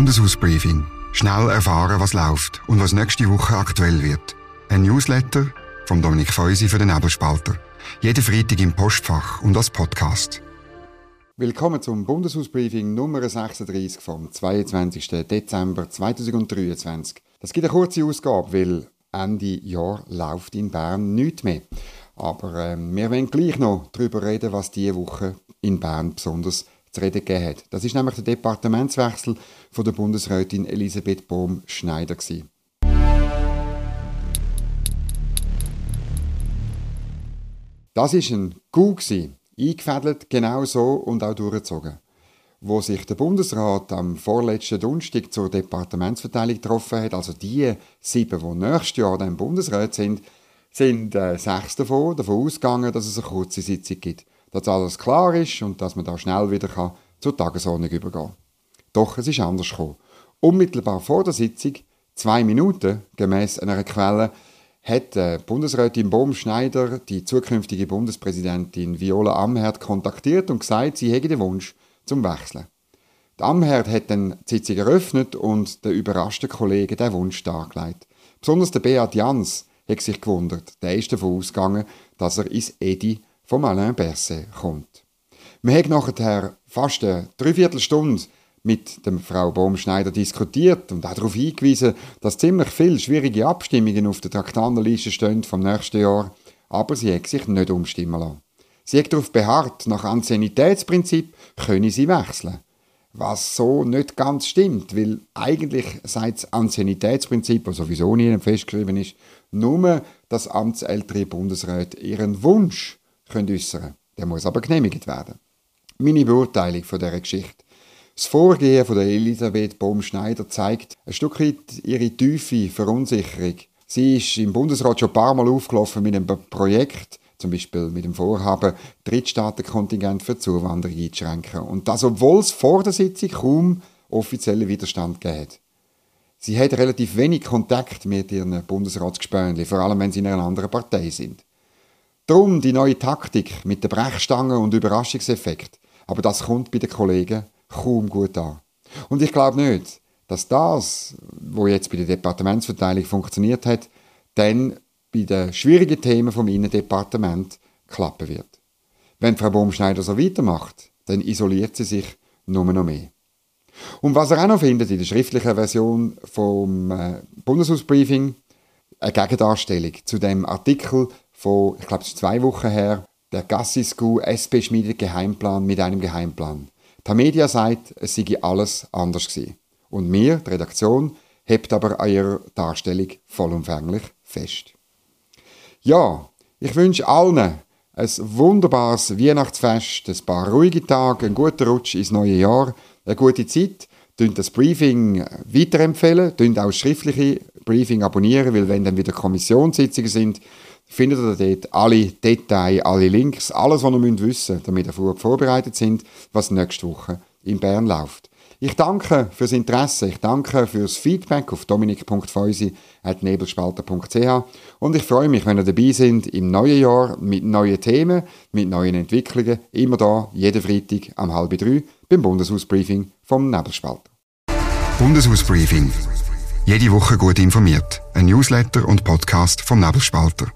Bundeshausbriefing. Schnell erfahren, was läuft und was nächste Woche aktuell wird. Ein Newsletter von Dominik Feusi für den Nebelspalter. Jeden Freitag im Postfach und als Podcast. Willkommen zum Bundeshausbriefing Nummer 36 vom 22. Dezember 2023. Das gibt eine kurze Ausgabe, weil Ende Jahr läuft in Bern nichts mehr. Aber äh, wir wollen gleich noch darüber reden, was diese Woche in Bern besonders zu reden gegeben hat. Das ist nämlich der Departementswechsel von der Bundesrätin Elisabeth Bohm-Schneider. Das ist ein Coup, eingefädelt, genau so und auch durchgezogen. Wo sich der Bundesrat am vorletzten Donnerstag zur Departementsverteilung getroffen hat, also die sieben, die nächstes Jahr dann Bundesrat sind, sind äh, sechs davon davon ausgegangen, dass es eine kurze Sitzung gibt dass alles klar ist und dass man da schnell wieder kann zur Tagesordnung übergehen kann. Doch es ist anders gekommen. Unmittelbar vor der Sitzung, zwei Minuten, gemäß einer Quelle, hat äh, Bundesrätin Bohm-Schneider die zukünftige Bundespräsidentin Viola Amherd kontaktiert und gesagt, sie hätte den Wunsch zum Wechseln. Die Amherd hat dann die Sitzung eröffnet und der überraschte Kollege den Wunsch dargelegt. Besonders der Beat Jans hat sich gewundert. Der ist davon ausgegangen, dass er ins Edi von Alain Berset kommt. Wir haben nachher fast eine Dreiviertelstunde mit der Frau Baumschneider diskutiert und auch darauf hingewiesen, dass ziemlich viele schwierige Abstimmungen auf der Traktandenliste stehen vom nächsten Jahr, aber sie hat sich nicht umstimmen lassen. Sie hat darauf beharrt, nach Anciennitätsprinzip könne sie wechseln. Was so nicht ganz stimmt, weil eigentlich seit das Anciennitätsprinzip, das sowieso nie festgeschrieben ist, nur das amtsältere Bundesrat ihren Wunsch können äußern Der muss aber genehmigt werden. Meine Beurteilung von dieser Geschichte. Das Vorgehen von der Elisabeth Bohm-Schneider zeigt ein Stück weit ihre tiefe Verunsicherung. Sie ist im Bundesrat schon ein paar Mal aufgelaufen mit einem Projekt, zum Beispiel mit dem Vorhaben, Drittstaatenkontingent für Zuwanderung einzuschränken. Und das, obwohl es vor der Sitzung kaum offiziellen Widerstand gegeben. Sie hat relativ wenig Kontakt mit ihren Bundesratsgespönchen, vor allem wenn sie in einer anderen Partei sind. Darum die neue Taktik mit der Brechstange und Überraschungseffekt. Aber das kommt bei den Kollegen kaum gut an. Und ich glaube nicht, dass das, wo jetzt bei der Departementsverteilung funktioniert hat, dann bei den schwierigen Themen vom Innendepartement klappen wird. Wenn Frau Baumschneider so weitermacht, dann isoliert sie sich nur noch mehr. Und was er auch noch findet in der schriftlichen Version vom äh, Bundeshausbriefing, eine Gegendarstellung zu dem Artikel von, ich glaube, es ist zwei Wochen her, der Gassiscu SP schmiedet Geheimplan mit einem Geheimplan. Die Media sagt, es sei alles anders gewesen. Und wir, die Redaktion, hebt aber an ihrer Darstellung vollumfänglich fest. Ja, ich wünsche allen ein wunderbares Weihnachtsfest, ein paar ruhige Tage, einen guten Rutsch ins neue Jahr, eine gute Zeit. Tönt das Briefing weiterempfehlen, tönt auch das schriftliche Briefing abonnieren, weil wenn dann wieder Kommissionssitzungen sind, findet ihr dort alle Details, alle Links, alles, was ihr wissen müsst, damit ihr vorbereitet sind, was nächste Woche in Bern läuft. Ich danke fürs Interesse, ich danke fürs Feedback auf dominik.feusi.nebelspalter.ch und ich freue mich, wenn ihr dabei seid im neuen Jahr mit neuen Themen, mit neuen Entwicklungen, immer da, jeden Freitag am halb drei beim Bundeshausbriefing vom Nebelspalter. Bundeshausbriefing. Jede Woche gut informiert. Ein Newsletter und Podcast vom Nebelspalter.